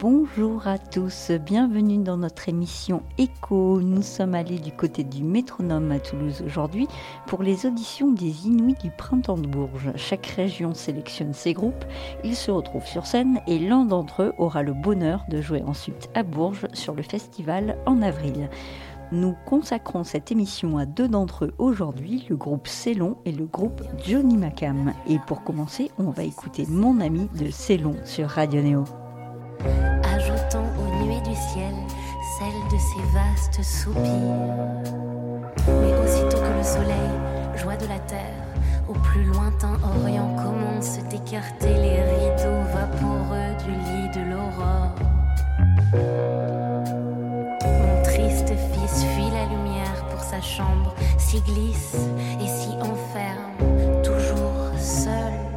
Bonjour à tous, bienvenue dans notre émission Echo. Nous sommes allés du côté du métronome à Toulouse aujourd'hui pour les auditions des Inuits du printemps de Bourges. Chaque région sélectionne ses groupes, ils se retrouvent sur scène et l'un d'entre eux aura le bonheur de jouer ensuite à Bourges sur le festival en avril. Nous consacrons cette émission à deux d'entre eux aujourd'hui, le groupe Célon et le groupe Johnny Macam. Et pour commencer, on va écouter Mon ami de Célon sur Radio Néo. Ajoutons aux nuées du ciel celle de ces vastes soupirs. Mais aussitôt que le soleil, joie de la terre, au plus lointain Orient commence d'écarter les rideaux vaporeux du lit de l'aurore. Mon triste fils fuit la lumière pour sa chambre, s'y glisse et s'y enferme, toujours seul.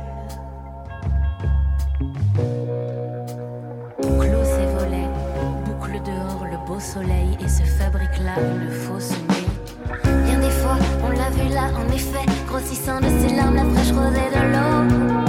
Et se fabrique là une fausse nuit. Bien des fois, on l'a vu là, en effet, grossissant de ses larmes la fraîche rosée de l'eau.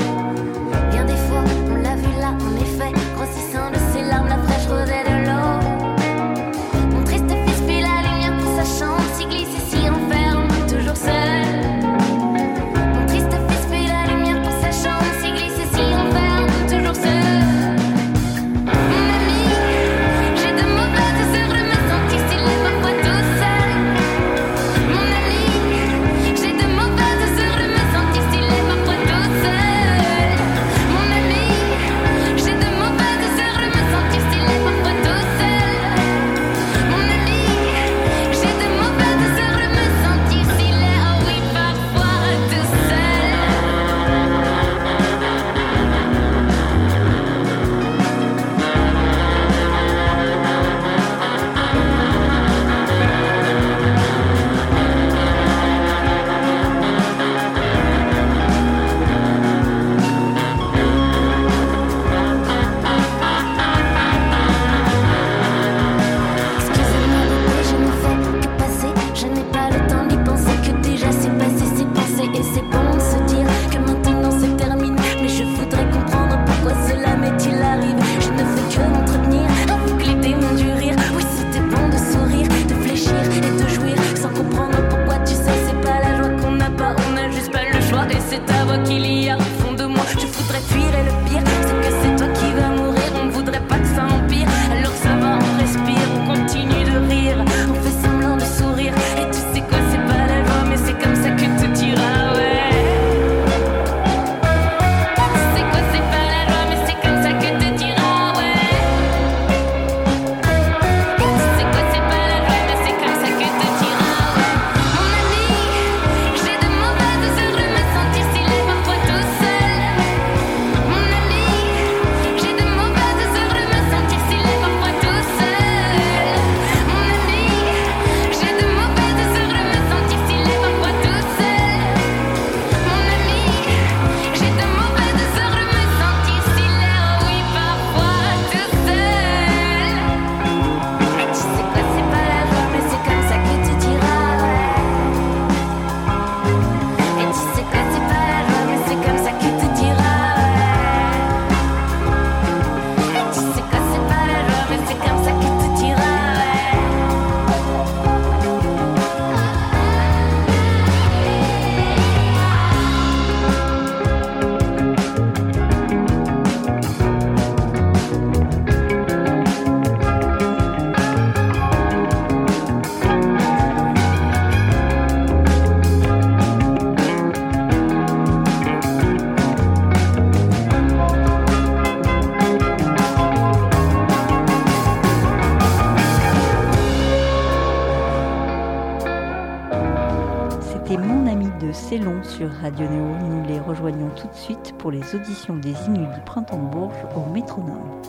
Sur Radio Néo. Nous les rejoignons tout de suite pour les auditions des Inuits du printemps de Bourges au métronome.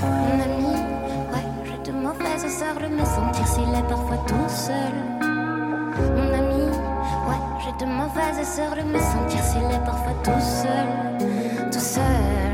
Mon ami, ouais, j'ai de mauvaises de me sentir s'il est parfois tout seul. Mon ami, ouais, j'ai de mauvaises de me sentir s'il est parfois tout seul. Tout seul,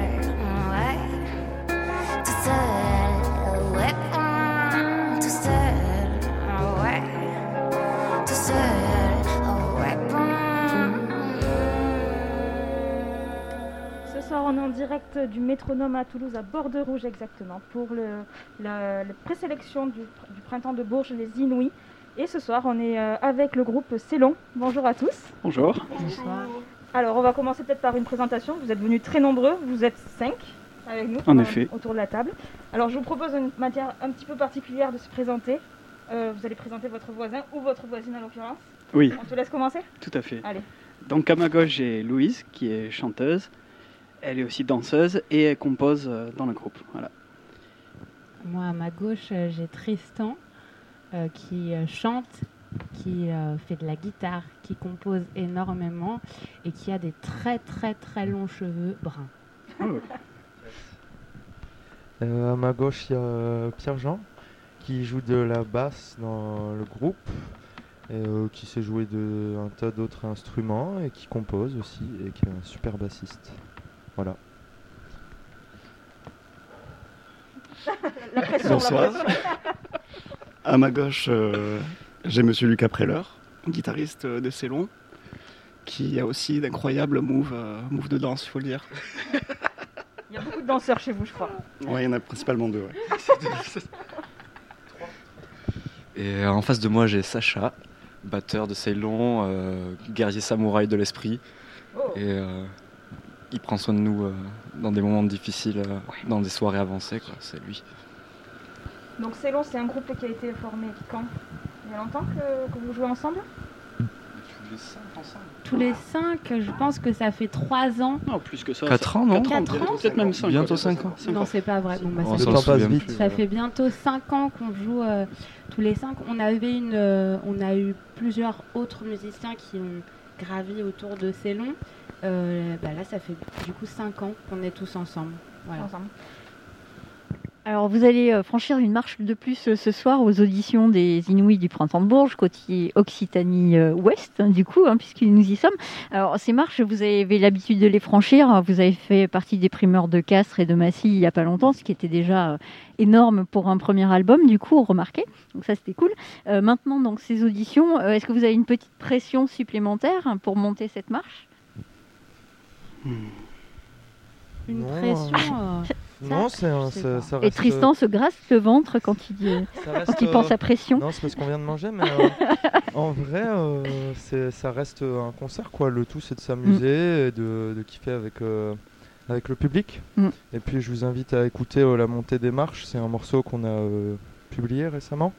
direct du métronome à Toulouse, à Bordeaux Rouge exactement, pour le, la, présélection du, printemps de Bourges, les Inouïs. Et ce soir, on est euh, avec le groupe Célon. Bonjour à tous. Bonjour. Bonsoir. Alors, on va commencer peut-être par une présentation. Vous êtes venus très nombreux, vous êtes cinq avec nous en effet. autour de la table. Alors, je vous propose une matière un petit peu particulière de se présenter. Euh, vous allez présenter votre voisin ou votre voisine à l'occurrence. Oui. On te laisse commencer Tout à fait. Allez. Donc à ma gauche, j'ai Louise, qui est chanteuse. Elle est aussi danseuse et elle compose euh, dans le groupe. Voilà. Moi, à ma gauche, euh, j'ai Tristan, euh, qui chante, qui fait de la guitare, qui compose énormément et qui a des très très très longs cheveux bruns. Oh. à ma gauche, il y a Pierre-Jean, qui joue de la basse dans le groupe euh, qui sait jouer de, un tas d'autres instruments et qui compose aussi et qui est un super bassiste. Voilà. Bonsoir. à ma gauche, euh, j'ai Monsieur Lucas Preller, guitariste de Célon, qui a aussi d'incroyables moves, euh, moves de danse, il faut le dire. Il y a beaucoup de danseurs chez vous, je crois. Oui, il y en a principalement deux. Et en face de moi, j'ai Sacha, batteur de Ceylon, euh, guerrier samouraï de l'esprit. Oh. Et euh, il prend soin de nous euh, dans des moments difficiles, dans des soirées avancées. C'est lui. Donc Ceylon, c'est un groupe qui a été formé quand? Il y a longtemps que vous jouez ensemble? Les cinq ensemble Tous les cinq, je pense que ça fait trois ans. Non, plus que ça. Quatre ans, non Quatre ans Peut-être même cinq. Bientôt cinq ans. Non, c'est pas vrai. Bah, ça, passe vite. Ça fait bientôt cinq ans qu'on joue euh, tous les cinq. On avait une, euh, on a eu plusieurs autres musiciens qui ont gravi autour de Célon. Euh, bah là, ça fait du coup cinq ans qu'on est tous. Ensemble. Alors, vous allez euh, franchir une marche de plus euh, ce soir aux auditions des Inouïs du Printemps de Bourges, côté Occitanie-Ouest, euh, hein, du coup, hein, puisque nous y sommes. Alors, ces marches, vous avez l'habitude de les franchir. Vous avez fait partie des primeurs de Castres et de Massy il n'y a pas longtemps, ce qui était déjà énorme pour un premier album, du coup, remarquez. Donc, ça, c'était cool. maintenant, donc, ces auditions, est-ce que vous avez une petite pression supplémentaire hein, pour monter cette marche? Une pression non, c'est ça, Et Tristan se grasse le ventre quand il, quand il pense à pression. Non, c'est parce qu'on vient de manger, mais euh, en vrai, euh, ça reste un concert. quoi. Le tout, c'est de s'amuser mm. et de, de, kiffer avec, euh, avec le public. Mm. Et puis, je vous invite à écouter La montée des marches. C'est un morceau qu'on a publié récemment.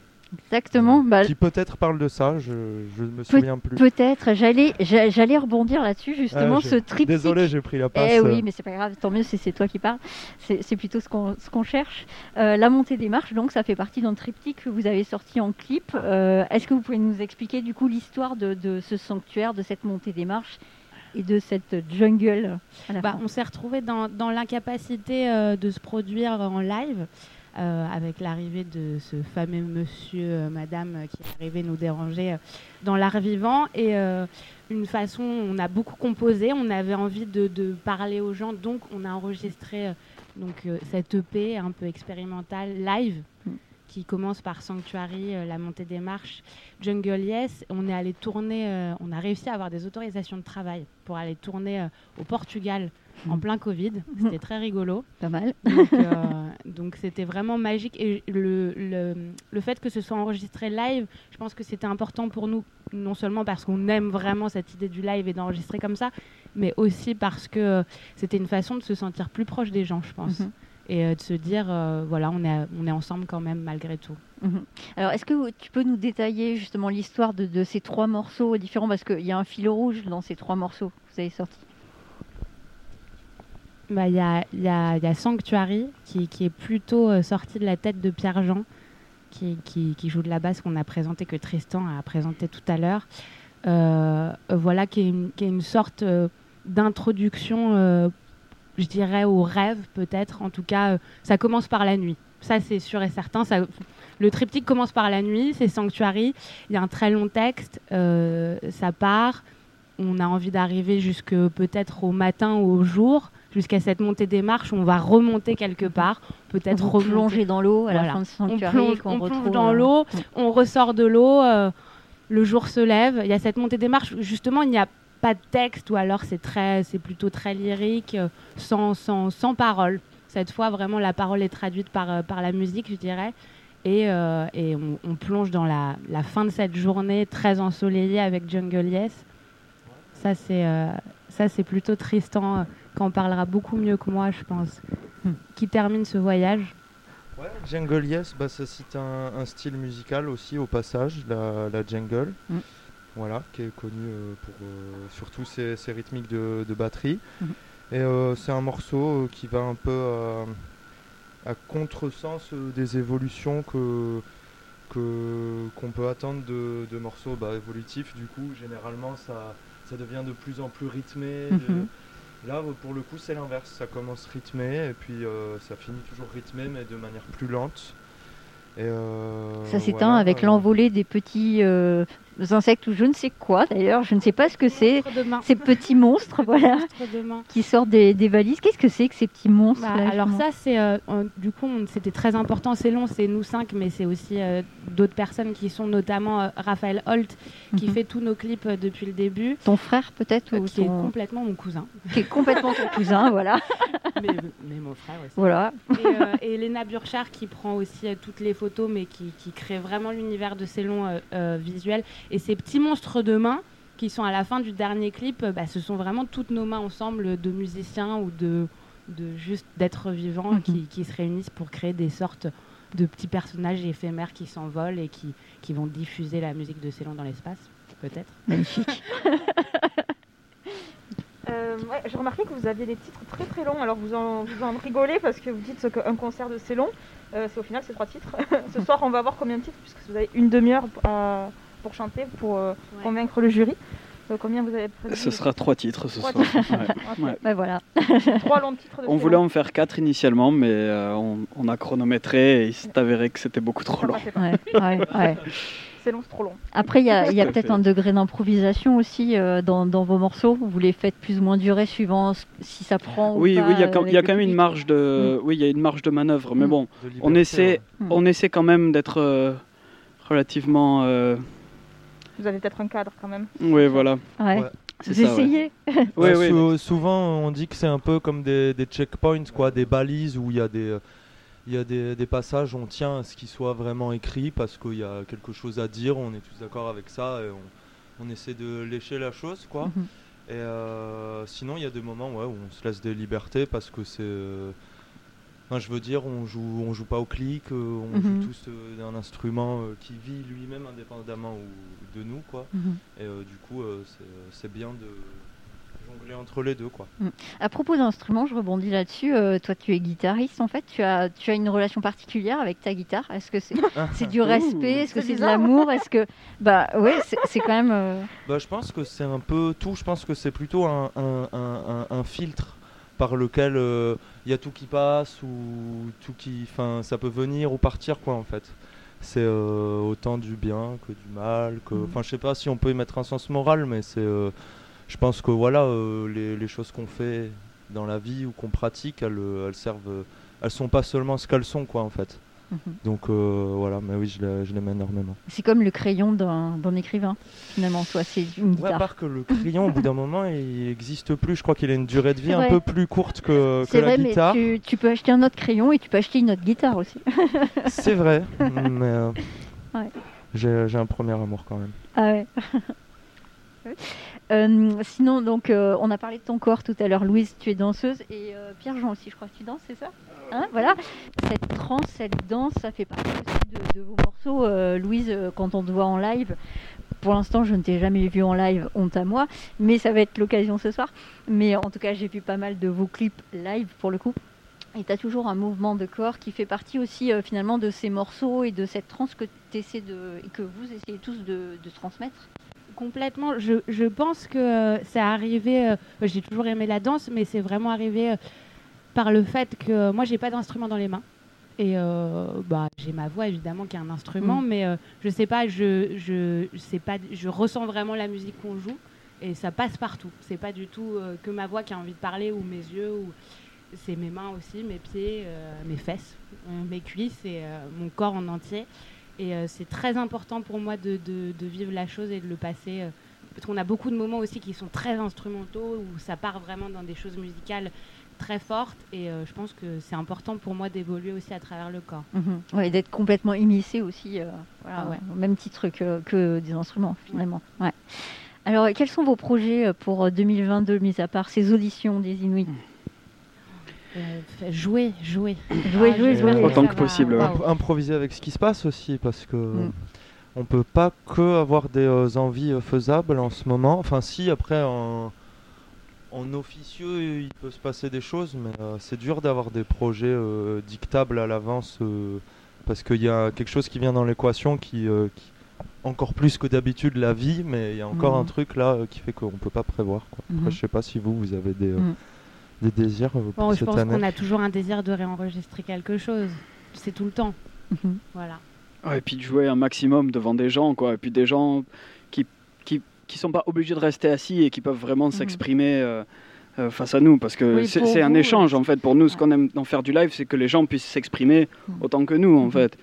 Exactement. Bah, qui peut-être parle de ça, je ne me souviens plus. Peut-être, j'allais, j'allais rebondir là-dessus justement, ah, ce triptyque. Désolé, j'ai pris la passe. Eh oui, mais c'est pas grave, tant mieux si c'est toi qui parles. C'est plutôt ce qu'on cherche. Euh, la montée des marches, donc ça fait partie d'un triptyque que vous avez sorti en clip. Euh, est-ce que vous pouvez nous expliquer du coup l'histoire de, de, ce sanctuaire, de cette montée des marches et de cette jungle bah, On s'est retrouvé dans, dans l'incapacité euh, de se produire en live. Euh, avec l'arrivée de ce fameux monsieur, euh, madame euh, qui est arrivé nous déranger dans l'art vivant. Et une façon, on a beaucoup composé, on avait envie de, parler aux gens, donc on a enregistré donc, cette EP un peu expérimentale live. Qui commence par Sanctuary, la montée des marches, Jungle Yes. On est allé tourner, on a réussi à avoir des autorisations de travail pour aller tourner au Portugal en plein Covid. C'était très rigolo. Pas mal. Euh, donc c'était vraiment magique. Et le, le, le, fait que ce soit enregistré live, je pense que c'était important pour nous, non seulement parce qu'on aime vraiment cette idée du live et d'enregistrer comme ça, mais aussi parce que c'était une façon de se sentir plus proche des gens, je pense. Mhm. Et euh, de se dire, euh, voilà, on est, on est ensemble quand même malgré tout. Mhm. Alors, est-ce que tu peux nous détailler justement l'histoire de, de, ces trois morceaux différents? Parce qu'il y a un fil rouge dans ces trois morceaux que vous avez sortis. Bah, il y, a, y, a, y, a, Sanctuary qui, qui est plutôt euh, sorti de la tête de Pierre-Jean, qui, qui, qui, joue de la basse qu'on a présenté, que Tristan a présenté tout à l'heure. Voilà, qui est, une, qui est une sorte d'introduction, je dirais, au rêve peut-être. En tout cas, ça commence par la nuit. Ça, c'est sûr et certain. Ça, le triptyque commence par la nuit, c'est Sanctuary. Il y a un très long texte, ça part. On a envie d'arriver jusque peut-être au matin ou au jour jusqu'à cette montée des marches, on va remonter quelque part, peut-être replonger dans l'eau à la fin de sanctuaire. On plonge, dans euh, l'eau, on ressort de l'eau, euh, le jour se lève, il y a cette montée des marches. Justement, il n'y a pas de texte ou alors c'est très, c'est plutôt très lyrique, sans, sans, sans parole. Cette fois, vraiment, la parole est traduite par, par la musique, je dirais. Et, et on, plonge dans la, la, fin de cette journée très ensoleillée avec Jungle Yes. Ça, c'est ça, c'est plutôt Tristan qui en parlera beaucoup mieux que moi, je pense, hmm. qui termine ce voyage. Ouais, Jungle Yes, bah, ça cite un, style musical aussi au passage, la, jungle. Hmm. Voilà, qui est connu euh, pour euh, surtout ses, rythmiques de, batterie. Hmm. Et euh, c'est un morceau qui va un peu à contresens des évolutions que qu'on peut attendre de, morceaux bah, évolutifs. Du coup, généralement, ça, ça devient de plus en plus rythmé. Là, pour le coup, c'est l'inverse. Ça commence rythmé et puis euh, ça finit toujours rythmé, mais de manière plus lente. Euh, ça s'éteint avec l'envolée des petits insectes ou je ne sais quoi d'ailleurs, je ne sais pas ce que c'est. Ces petits monstres, voilà, qui sortent des, valises. Qu'est-ce que c'est que ces petits monstres bah, Alors ça, c'est du coup, c'était très important. C'est long, c'est nous cinq, mais c'est aussi d'autres personnes qui sont notamment Raphaël Holt, qui mhm. fait tous nos clips depuis le début. Ton frère peut-être ou Qui est complètement mon cousin. Qui est complètement ton cousin, voilà. mais, mon frère aussi. Voilà. Et, Elena Burchard qui prend aussi toutes les photos, mais qui, crée vraiment l'univers de ces longs visuels. Et ces petits monstres de mains qui sont à la fin du dernier clip, bah, ce sont vraiment toutes nos mains ensemble de musiciens ou de, de juste d'êtres vivants qui, qui, se réunissent pour créer des sortes de petits personnages éphémères qui s'envolent et qui, qui vont diffuser la musique de Célon dans l'espace, peut-être. Magnifique. euh, ouais, J'ai remarqué que vous aviez des titres très très longs, alors vous en, vous en rigolez parce que vous dites qu'un concert de Célon, euh, c'est au final c'est trois titres. Ce soir on va avoir combien de titres puisque vous avez une demi-heure pour chanter, pour euh, convaincre le jury. Euh, combien vous avez Ce sera trois titres ce soir. Ben voilà. trois longs titres. on voulait en faire quatre initialement, mais euh, on, a chronométré et il s'est avéré que c'était beaucoup trop long. c'est long, c'est trop long. Après, il y a, peut-être un degré d'improvisation aussi dans, vos morceaux. Vous les faites plus ou moins durer suivant si ça prend. Oui, ou pas oui, il y a quand, y a quand même une marge de, mm. oui, il y a une marge de manœuvre. Mais mm. bon, on essaie, on essaie quand même d'être relativement vous avez peut-être un cadre quand même. Oui, voilà. Ouais. Vous essayez ouais. Souvent, on dit que c'est un peu comme des, checkpoints, quoi, des balises où il y a des. Il y a des, passages, on tient à ce qui soit vraiment écrit parce qu'il y a quelque chose à dire, on est tous d'accord avec ça et on, essaie de lécher la chose. quoi. Mhm. Et euh, sinon, il y a des moments où on se laisse des libertés parce que c'est je veux dire, on joue, on joue pas au clic, euh, on joue mhm. tous euh, d'un instrument euh, qui vit lui-même indépendamment de nous, quoi. Mhm. Et du coup, c'est bien de jongler entre les deux, quoi. Mm. À propos d'instruments, je rebondis là-dessus. toi, tu es guitariste, en fait. Tu as, tu as une relation particulière avec ta guitare. Est-ce que c'est c'est du respect? Est-ce que c'est de l'amour? Est-ce que, bah, ouais, c'est quand même. Bah, je pense que c'est un peu tout. Je pense que c'est plutôt un, un, un, un filtre par lequel il euh, y a tout qui passe ou tout qui, enfin, ça peut venir ou partir quoi en fait. C'est euh, autant du bien que du mal, que, mm. enfin, je sais pas si on peut y mettre un sens moral, mais c'est, euh, je pense que voilà, les, les, choses qu'on fait dans la vie ou qu'on pratique, elles, elles servent, elles sont pas seulement ce qu'elles sont quoi en fait. Mhm. Donc euh, voilà, mais oui, je l'aime énormément. C'est comme le crayon d'un écrivain, finalement, toi, c'est une guitare. à part que le crayon, au bout d'un moment, il n'existe plus. Je crois qu'il a une durée de vie un peu plus courte que, que la guitare. Mais tu, tu, peux acheter un autre crayon et tu peux acheter une autre guitare aussi. c'est vrai, mais euh, j'ai un premier amour quand même. Ah ouais. Euh, sinon, donc, on a parlé de ton corps tout à l'heure. Louise, tu es danseuse et Pierre-Jean aussi, je crois que tu danses, c'est ça? Hein, voilà. Cette trance, cette danse, ça fait partie aussi de, vos morceaux. Euh, Louise, euh, quand on te voit en live, pour l'instant, je ne t'ai jamais vu en live, honte à moi, mais ça va être l'occasion ce soir. Mais en tout cas, j'ai vu pas mal de vos clips live pour le coup. Et tu as toujours un mouvement de corps qui fait partie aussi euh, finalement de ces morceaux et de cette trance que, essaies de, et que vous essayez tous de, transmettre? Complètement. Je, je pense que c'est arrivé. j'ai toujours aimé la danse, mais c'est vraiment arrivé par le fait que moi, j'ai pas d'instrument dans les mains. Et euh, bah, j'ai ma voix évidemment qui est un instrument, mm. mais euh, je sais pas, je, je, sais pas, je ressens vraiment la musique qu'on joue et ça passe partout. C'est pas du tout euh, que ma voix qui a envie de parler ou mes yeux ou c'est mes mains aussi, mes pieds, mes fesses, mes cuisses et mon corps en entier. Et c'est très important pour moi de, de, vivre la chose et de le passer parce qu'on a beaucoup de moments aussi qui sont très instrumentaux, où ça part vraiment dans des choses musicales très fortes. Et euh, je pense que c'est important pour moi d'évoluer aussi à travers le corps. Mhm. et d'être complètement immiscé aussi, euh, ah au même titre que, des instruments finalement. Ouais. Alors, quels sont vos projets euh, pour 2022, mis à part ces auditions des Inuits? Jouer, jouer. Jouer, ah, jouer, jouer. Autant que possible. Improviser avec ce qui se passe aussi, parce que mm. on peut pas que avoir des envies faisables en ce moment. Enfin, si, après, en en officieux, il peut se passer des choses, mais euh, c'est dur d'avoir des projets euh, dictables à l'avance euh, parce qu'il y a quelque chose qui vient dans l'équation qui, encore plus que d'habitude, la vie, mais il y a encore un mhm. truc là qui fait qu'on ne peut pas prévoir. Quoi. Après, mhm. je sais pas si vous, vous avez des, mhm. Des désirs pour Je pense qu'on a toujours un désir de réenregistrer quelque chose. C'est tout le temps. Voilà. et puis de jouer un maximum devant des gens, quoi. Et puis des gens qui sont pas obligés de rester assis et qui peuvent vraiment mhm. s'exprimer euh, euh, face à nous parce que c'est un échange en fait pour nous ce qu'on aime dans faire du live c'est que les gens puissent s'exprimer mhm. autant que nous en mhm. fait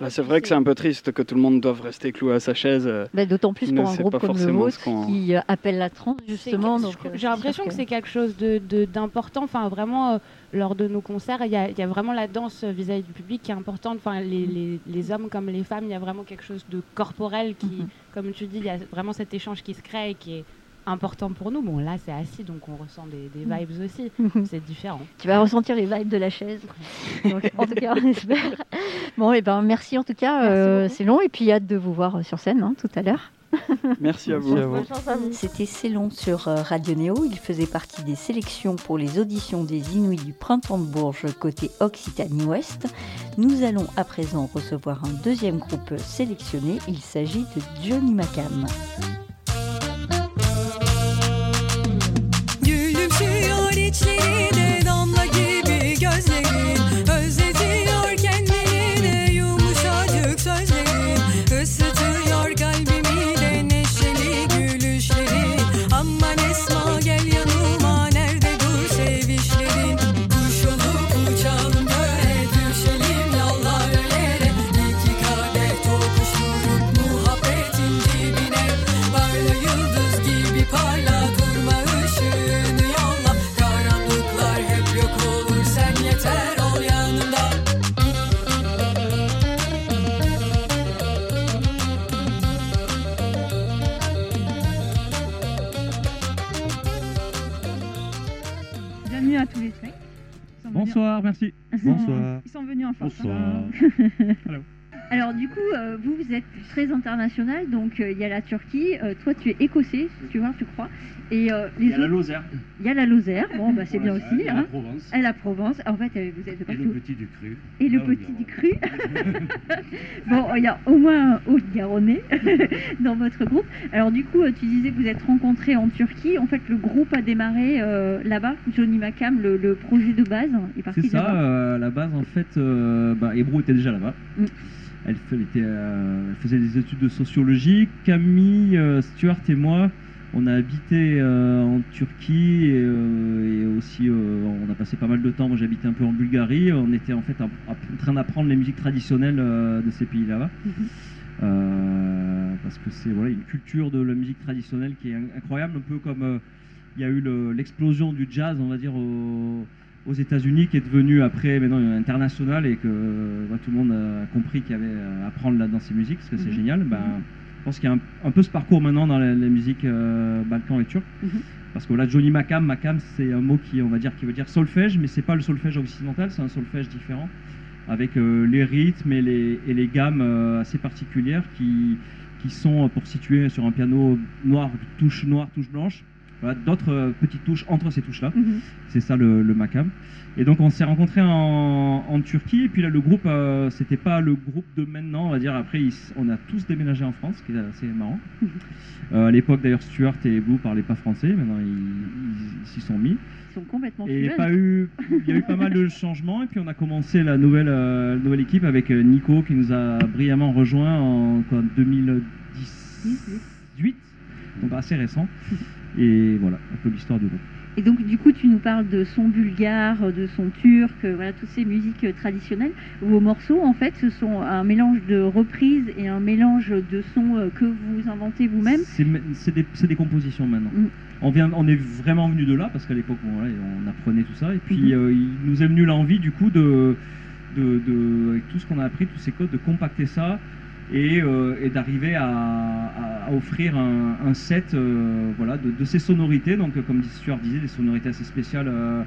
Là, c'est vrai que c'est un peu triste que tout le monde doive rester cloué à sa chaise. Euh, bah, d'autant plus pour un groupe comme le vôtre qui appelle la trance, justement. J'ai l'impression que c'est quelque chose d'important. De, enfin, vraiment, lors de nos concerts, il y, a vraiment la danse vis-à-vis du public qui est importante. Enfin, les, les, hommes comme les femmes, il y a vraiment quelque chose de corporel qui, comme tu dis, il y a vraiment cet échange qui se crée et qui est important pour nous. Bon, là, c'est assis, donc on ressent des, mm. vibes aussi. c'est différent. Tu vas ressentir les vibes de la chaise. en tout cas, on espère. Bon, et eh ben, merci en tout cas. Euh, c'est long, et puis hâte de vous voir sur scène hein, tout à l'heure. Merci à vous. C'était Célon sur euh, Radio Néo. Il faisait partie des sélections pour les auditions des Inuits du Printemps de Bourges côté Occitanie-Ouest. Nous allons à présent recevoir un deuxième groupe sélectionné. Il s'agit de Johnny Macam. Bonsoir, merci. Bonsoir. Ils sont venus en force. Bonsoir. Alors du coup, euh, vous, vous êtes très international, donc euh, il y a la Turquie, euh, toi tu es écossais, tu vois, je crois. Et, les il y a la Lozère. Il y a la Lozère, bon bah c'est bien aussi. Et hein. la Provence. Et la Provence, en fait vous êtes partout. Et le petit du cru. Et le petit du cru. bon, il y a au moins un haut-garonnais dans votre groupe. Alors du coup, tu disais que vous êtes rencontrés en Turquie. En fait, le groupe a démarré là-bas, Johnny Macam, le, projet de base est parti C'est ça, la base en fait, bah, Ebro était déjà là-bas. Mm. Elle, euh, faisait des études de sociologie. Camille, euh, Stuart et moi, on a habité euh, en Turquie et, aussi on a passé pas mal de temps. Moi j'habitais un peu en Bulgarie. On était en fait en, train d'apprendre les musiques traditionnelles de ces pays-là. Mhm. parce que c'est voilà, une culture de la musique traditionnelle qui est incroyable, un peu comme il y a eu l'explosion du jazz, on va dire, au, aux États-Unis qui est devenu après maintenant international et que bah, tout le monde a compris qu'il y avait à apprendre là dans ces musiques parce que c'est mhm. génial. Ben, je pense qu'il y a un, peu ce parcours maintenant dans les, musiques euh, balkans et turques. Mhm. Parce que là, Johnny Makam, Makam, c'est un mot qui, on va dire, qui veut dire solfège, mais c'est pas le solfège occidental, c'est un solfège différent, avec euh, les rythmes et les, et les gammes euh, assez particulières qui, qui sont pour situer sur un piano noir, touche noire, touche blanche, d'autres euh, petites touches entre ces touches-là. Mhm. C'est ça le, le, Macam. Et donc on s'est rencontrés en, Turquie, et puis là le groupe, euh, c'était pas le groupe de maintenant, on va dire. Après, on a tous déménagé en France, ce qui est assez marrant. Mhm. Euh, à l'époque d'ailleurs, Stuart et Boo parlaient pas français, maintenant ils s'y sont mis. Ils sont complètement Et pas eu, il y a eu pas mal de changements, et puis on a commencé la nouvelle, nouvelle équipe avec Nico qui nous a brillamment rejoint en 2018, donc assez récent. Et voilà, un peu l'histoire du groupe. Et donc, du coup, tu nous parles de son bulgare, de son turc, voilà, toutes ces musiques traditionnelles. Vos morceaux, en fait, ce sont un mélange de reprises et un mélange de sons que vous inventez vous-même. C'est des, des, compositions maintenant. Mm. On, vient, on est vraiment venu de là, parce qu'à l'époque, on apprenait tout ça. Et puis, mm-hmm. il nous est venu l'envie, du coup, de, de, avec tout ce qu'on a appris, tous ces codes, de compacter ça euh, et, d'arriver à, offrir un, set euh, voilà, de, ces sonorités. Donc, comme Stuart disait, des sonorités assez spéciales euh,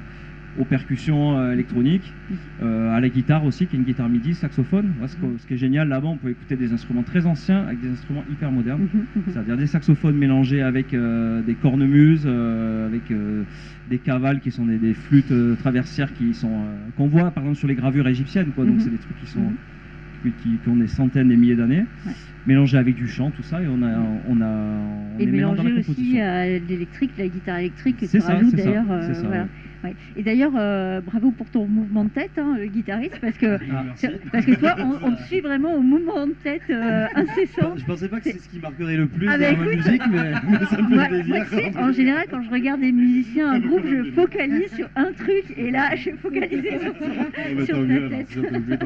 aux percussions électroniques, à la guitare aussi, qui est une guitare MIDI, saxophone. ce, qui est génial là-bas, on peut écouter des instruments très anciens avec des instruments hyper modernes, mhm, mhm. c'est-à-dire des saxophones mélangés avec des cornemuses, avec des cavales qui sont des, flûtes traversières qui sont qu'on voit par exemple sur les gravures égyptiennes. Quoi. Donc, mhm. c'est des trucs qui sont qui, ont des centaines et milliers d'années, mélangé avec du chant, tout ça, et on a, on a on et mélangé aussi à l'électrique, la guitare électrique que tu rajoutes d'ailleurs. Euh, et d'ailleurs, euh, bravo pour ton mouvement de tête, hein, le guitariste, parce que, ah, parce que toi, on, te suit vraiment au mouvement de tête euh, incessant. Je pensais pas que c'est ce qui marquerait le plus ah, dans bah, ma musique, mais, ça me fait plaisir. en général, quand je regarde des musiciens, un groupe, je focalise sur un truc, et là, je suis focalisée sur, sur ta tête.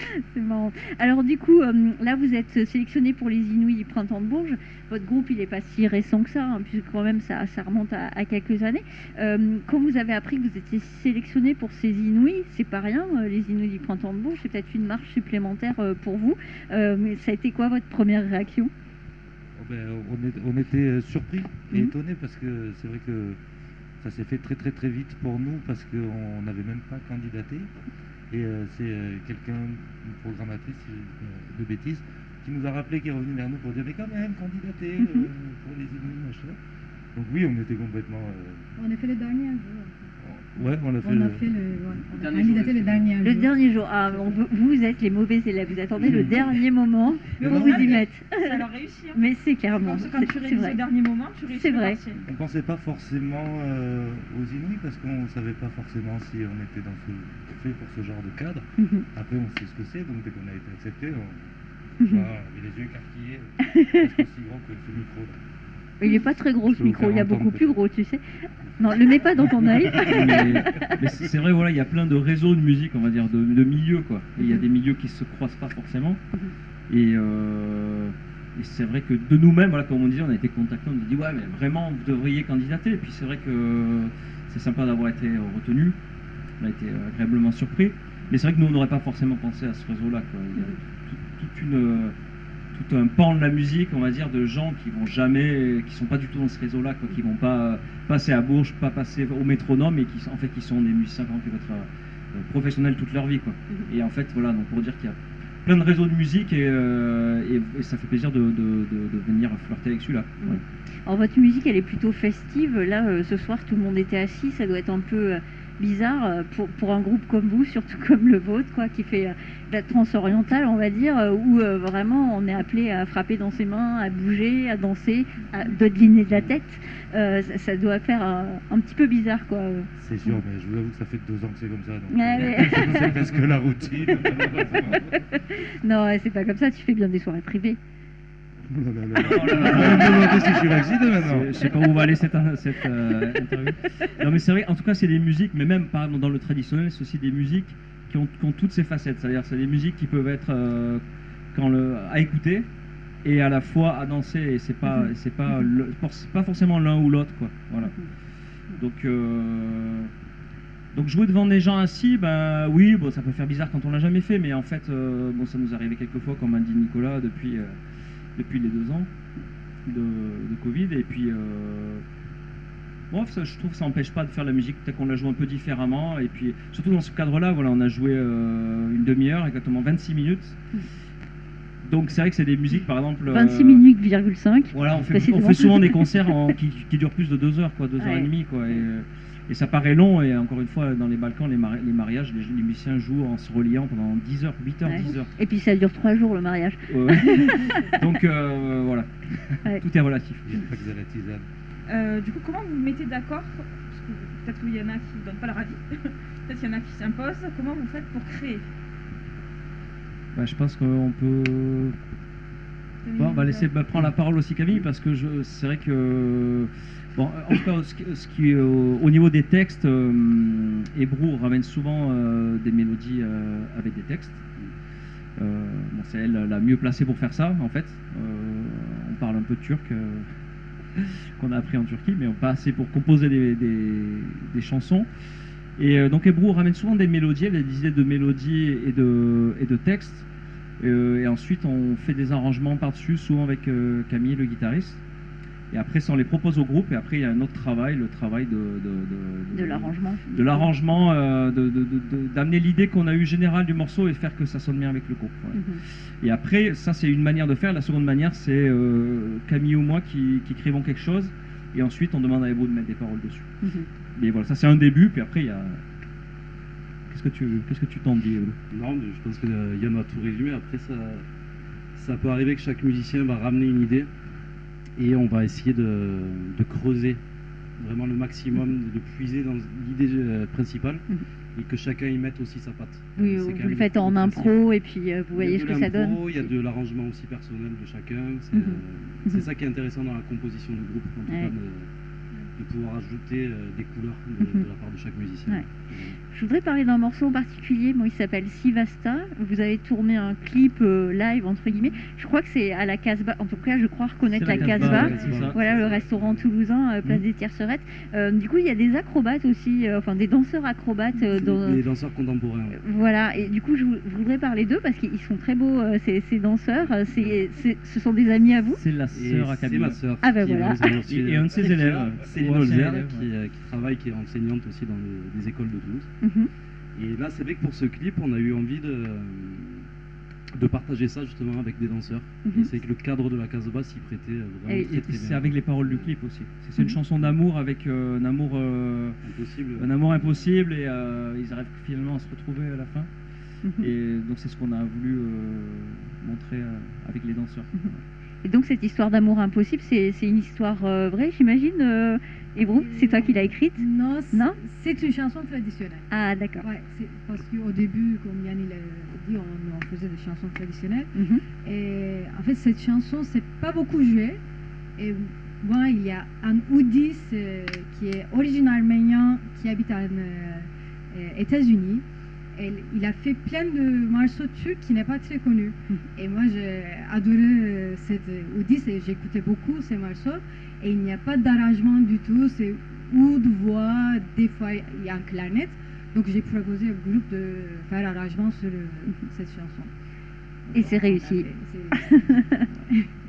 c'est marrant. Alors du coup, euh, là vous êtes sélectionné pour les Inouïs du Printemps de Bourges. Votre groupe, il n'est pas si récent que ça, hein, puisque quand même ça, ça remonte à, quelques années. Euh, quand vous avez appris que vous étiez sélectionné pour ces Inouïs, c'est pas rien, euh, les Inouïs du Printemps de Bourges, c'est peut-être une marche supplémentaire pour vous. mais ça a été quoi votre première réaction? Oh, ben, on, était surpris et mhm. étonnés parce que c'est vrai que ça s'est fait très très très vite pour nous parce qu'on n'avait même pas candidaté. Et euh, c'est euh, quelqu'un, une programmatrice euh, de bêtises, qui nous a rappelé, qui est revenu vers nous pour dire mais quand même, candidater mhm. pour les Inuits, machin. Donc oui, on était complètement... On a fait le dernier Ouais, on a fait, on le... a fait le, on a candidaté le dernier jour. Le dernier jour. Ah, vous êtes les mauvais élèves. Vous attendez le dernier moment pour vous y mettre. Ça leur réussit. Hein. Mais c'est clairement. Quand tu réussis le dernier moment, tu réussis. C'est vrai. On pensait pas forcément aux Inuits parce qu'on savait pas forcément si on était dans ce fait pour ce genre de cadre. Mhm. Après, on sait ce que c'est, donc dès qu'on a été accepté, on, mhm. avait les yeux écarquillés, aussi gros que ce micro. Il n'est pas très gros ce micro, il y a beaucoup plus gros, tu sais. Non, le mets pas dans ton œil. mais, c'est vrai, voilà, il y a plein de réseaux de musique, on va dire, de, milieux, quoi. Et il y a des milieux qui se croisent pas forcément. Et, euh, et c'est vrai que de nous-mêmes, voilà, comme on disait, on a été contactés, on nous dit, ouais, mais vraiment, vous devriez candidater. Et puis c'est vrai que c'est sympa d'avoir été retenu. On a été agréablement surpris. Mais c'est vrai que nous, on n'aurait pas forcément pensé à ce réseau-là, quoi. Il y a toute une tout un pan de la musique, on va dire, de gens qui vont jamais, qui sont pas du tout dans ce réseau-là, quoi, qui vont pas passer à Bourges, pas passer au métronome, et qui en fait qui sont des musiciens qui vont être euh, professionnels toute leur vie, quoi. Mhm. Et en fait, voilà, donc pour dire qu'il y a plein de réseaux de musique et, euh, ça fait plaisir de, venir flirter avec celui-là. Mhm. Alors votre musique, elle est plutôt festive. Là, euh, ce soir, tout le monde était assis, ça doit être un peu bizarre euh, pour, pour, un groupe comme vous, surtout comme le vôtre, quoi, qui fait euh, la trans orientale, on va dire, euh, où vraiment on est appelé à frapper dans ses mains, à bouger, à danser, à dodeliner de la tête. ça, doit faire un, petit peu bizarre, quoi. C'est sûr, mais je vous avoue que ça fait deux ans que c'est comme ça, donc c'est presque la routine. non, c'est pas comme ça, tu fais bien des soirées privées. Je suis vacciné maintenant. Je sais pas où on va aller cette, cette euh, interview. Non, mais c'est vrai, en tout cas, c'est des musiques, mais même par dans le traditionnel, c'est aussi des musiques qui ont, qui ont toutes ces facettes. C'est-à-dire, c'est des musiques qui peuvent être euh, quand le, à écouter et à la fois à danser. Et c'est pas, -hmm. c'est pas, le, pas forcément l'un ou l'autre, quoi. Voilà. Donc. Euh, donc jouer devant des gens assis, ben oui, bon, ça peut faire bizarre quand on l'a jamais fait, mais en fait, bon, ça nous arrivait quelques fois, comme a dit Nicolas, depuis, depuis les deux ans de, Covid. Et puis, euh, bon, ça, je trouve que ça n'empêche pas de faire la musique, peut-être qu'on la joue un peu différemment. Et puis, surtout dans ce cadre-là, voilà, on a joué euh, une demi-heure, exactement 26 minutes. Donc c'est vrai que c'est des musiques, par exemple... 26 euh, minutes, 5. Voilà, on fait, on fait souvent des concerts qui, qui, durent plus de deux heures, quoi, deux heures et demie, quoi. Et, et ça paraît long, et encore une fois, dans les Balkans, les, mariages, les, musiciens jouent en se reliant pendant 10 heures, 8 heures, 10 heures. Et puis ça dure 3 jours le mariage. Donc euh, voilà, tout est relatif. Euh, du coup, comment vous vous mettez d'accord Peut-être qu'il y en a qui ne donnent pas leur avis, peut-être qu'il y en a qui s'imposent. Comment vous faites pour créer? Bah, Je pense qu'on peut on va laisser bah, prendre la parole aussi Camille parce que c'est vrai que Bon, en tout cas, ce qui, au, niveau des textes, euh, ramène souvent des mélodies avec des textes. c'est elle la mieux placée pour faire ça, en fait. on parle un peu turc qu'on a appris en Turquie, mais pas assez pour composer des, chansons. Et donc Ebru ramène souvent des mélodies, elle a des idées de mélodies de, et de textes. et ensuite, on fait des arrangements par-dessus, souvent avec Camille, le guitariste. Et après, ça, on les propose au groupe. Et après, il y a un autre travail, le travail de... De, l'arrangement. De l'arrangement, euh, d'amener l'idée qu'on a eue générale du morceau et faire que ça sonne bien avec le groupe. Mhm. Et après, ça, c'est une manière de faire. La seconde manière, c'est euh, Camille ou moi qui, écrivons quelque chose. Et ensuite, on demande à Ebro de mettre des paroles dessus. Mhm. Mais voilà, ça, c'est un début. Puis après, il y a... Qu'est-ce que tu qu'est-ce que tu t'en dis Non, mais je pense que Yann a tout résumé. Après, ça, ça peut arriver que chaque musicien va ramener une idée et on va essayer de, creuser vraiment le maximum, de puiser dans l'idée euh, principale mhm. et que chacun y mette aussi sa patte. Oui, vous le faites en impro et puis euh, vous voyez ce que ça donne. Il y a de l'arrangement aussi personnel de chacun. C'est mhm. euh, mhm. ça qui est intéressant dans la composition du groupe, en tout cas, de, pouvoir ajouter des couleurs de, la part de chaque musicien. Je voudrais parler d'un morceau en particulier, moi il s'appelle Sivasta. Vous avez tourné un clip euh, live entre guillemets. Je crois que c'est à la Casbah, en tout cas je crois reconnaître la, Casbah. Voilà le restaurant toulousain, euh, place mm. des Tiercerettes. Euh, du coup il y a des acrobates aussi, enfin des danseurs acrobates. Dans... Des danseurs contemporains. Voilà, et du coup je, voudrais parler d'eux parce qu'ils sont très beaux ces, danseurs. ce sont des amis à vous C'est la sœur à C'est ma sœur. Ah ben voilà. Et, un de ses élèves, Olzer, qui, travaille, qui est enseignante aussi dans les écoles de Toulouse. Mhm. Et là, c'est vrai que pour ce clip, on a eu envie de, de partager ça justement avec des danseurs. Mhm. Et c'est que le cadre de la Casbah s'y prêtait vraiment et, C'est avec les paroles du clip aussi. C'est une mhm. chanson d'amour avec euh, un amour euh, impossible. Un amour impossible et euh, ils arrivent finalement à se retrouver à la fin. Et donc c'est ce qu'on a voulu montrer avec les danseurs. Et donc cette histoire d'amour impossible, c'est une histoire vraie, j'imagine Hébrou, c'est toi qui l'as écrite? Non, c'est une chanson traditionnelle. Ah, d'accord. Ouais, parce qu'au début, comme Yannick l'a dit, on, faisait des chansons traditionnelles. Mhm. Et en fait, cette chanson, c'est pas beaucoup joué. Et moi, il y a un Oudis euh, qui est originaire arménien, qui habite aux euh, États-Unis. Il a fait plein de morceaux turcs qui n'est pas très connu. Mhm. Et moi, j'ai adoré euh, cette Oudis et j'écoutais beaucoup ces morceaux et il n'y a pas d'arrangement du tout, c'est oud, voix, des fois il y a un clarinette. Donc j'ai proposé au groupe de faire arrangement sur cette chanson. Et c'est réussi.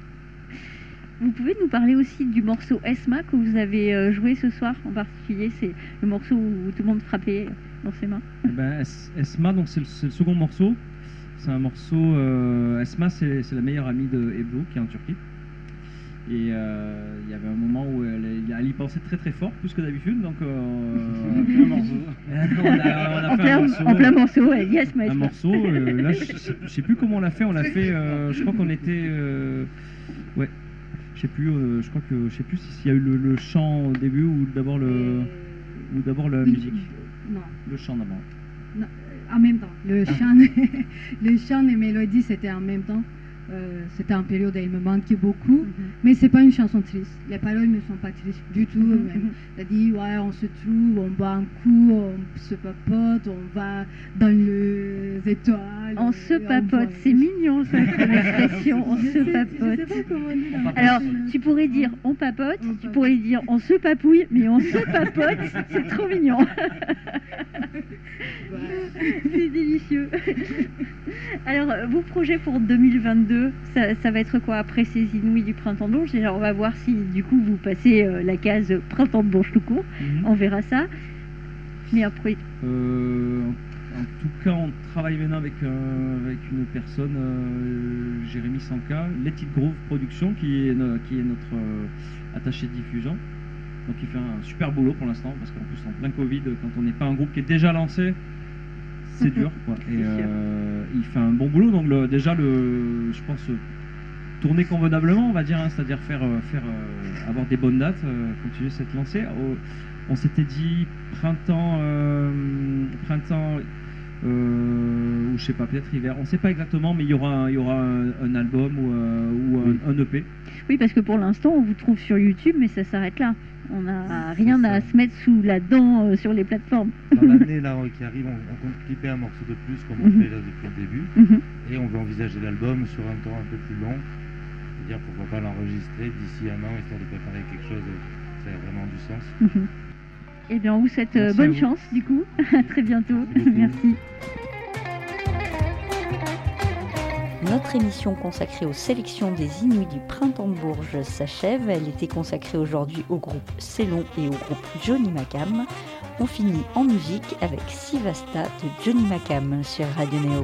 vous pouvez nous parler aussi du morceau Esma que vous avez euh, joué ce soir en particulier C'est le morceau où tout le monde frappait dans ses mains. Eh ben, Esma, donc c'est le, second morceau. C'est un morceau. Euh, Esma, c'est la meilleure amie de Ebru qui est en Turquie. Et euh, il y avait un moment où elle, y pensait très très fort, plus que d'habitude, donc euh, on, a, on, a fait un morceau. En plein morceau, yes, Un morceau, euh, là je, sais plus comment on l'a fait, on l'a fait, je crois qu'on était. ouais, je sais plus, je crois que je sais plus s'il y a eu le, chant au début ou d'abord le. ou d'abord la musique. Non. Le chant d'abord. en même temps. Le chant, le chant et mélodies c'était en même temps. Euh, c'était en période où il me manquait beaucoup, mhm. mais c'est pas une chanson triste. Les paroles ne sont pas tristes du tout. Mm -hmm. dit ouais, on se trouve, on boit un coup, on se papote, on va dans les étoiles. On se papote, c'est mignon ça comme expression. on se papote. Alors tu pourrais dire on papote, tu pourrais dire on se papouille, mais on se papote, c'est trop mignon. c'est délicieux. Alors, vos projets pour 2022, ça, va être quoi après ces inouïs du printemps de Bourges? On va voir si du coup vous passez euh, la case printemps de Bourges tout court. Mhm. On verra ça. Mais après. Euh, en tout cas, on travaille maintenant avec, euh, avec une personne, Jérémy Sanka, Let It Grove Production, qui est, qui est notre attaché de diffusion. Donc il fait un super boulot pour l'instant, parce qu'en plus en plein Covid, quand on n'est pas un groupe qui est déjà lancé, c'est dur. Et euh, il fait un bon boulot. Donc déjà, le, je pense, tourner convenablement, on va dire, hein, c'est-à-dire faire, euh, faire euh, avoir des bonnes dates, continuer cette lancée. on s'était dit printemps, printemps ou je sais pas, peut-être hiver. On ne sait pas exactement, mais il y aura, il y aura un, album ou, ou un, EP. Oui, parce que pour l'instant, on vous trouve sur YouTube, mais ça s'arrête là. On n'a rien à se mettre sous la dent sur les plateformes. Dans l'année là qui arrive, on, compte clipper un morceau de plus, comme on mhm. fait là depuis le début, mhm. et on veut envisager l'album sur un temps un peu plus long. C'est-à-dire pourquoi pas l'enregistrer d'ici un an, histoire de préparer quelque chose qui a vraiment du sens. Mhm. Eh bien, on vous souhaite euh, bonne chance, du coup. à très bientôt. Merci. Notre émission consacrée aux sélections des Inuits du Printemps de Bourges s'achève. Elle était consacrée aujourd'hui au groupe Célon et au groupe Johnny Macam. On finit en musique avec Sivasta de Johnny Macam sur Radio Néo.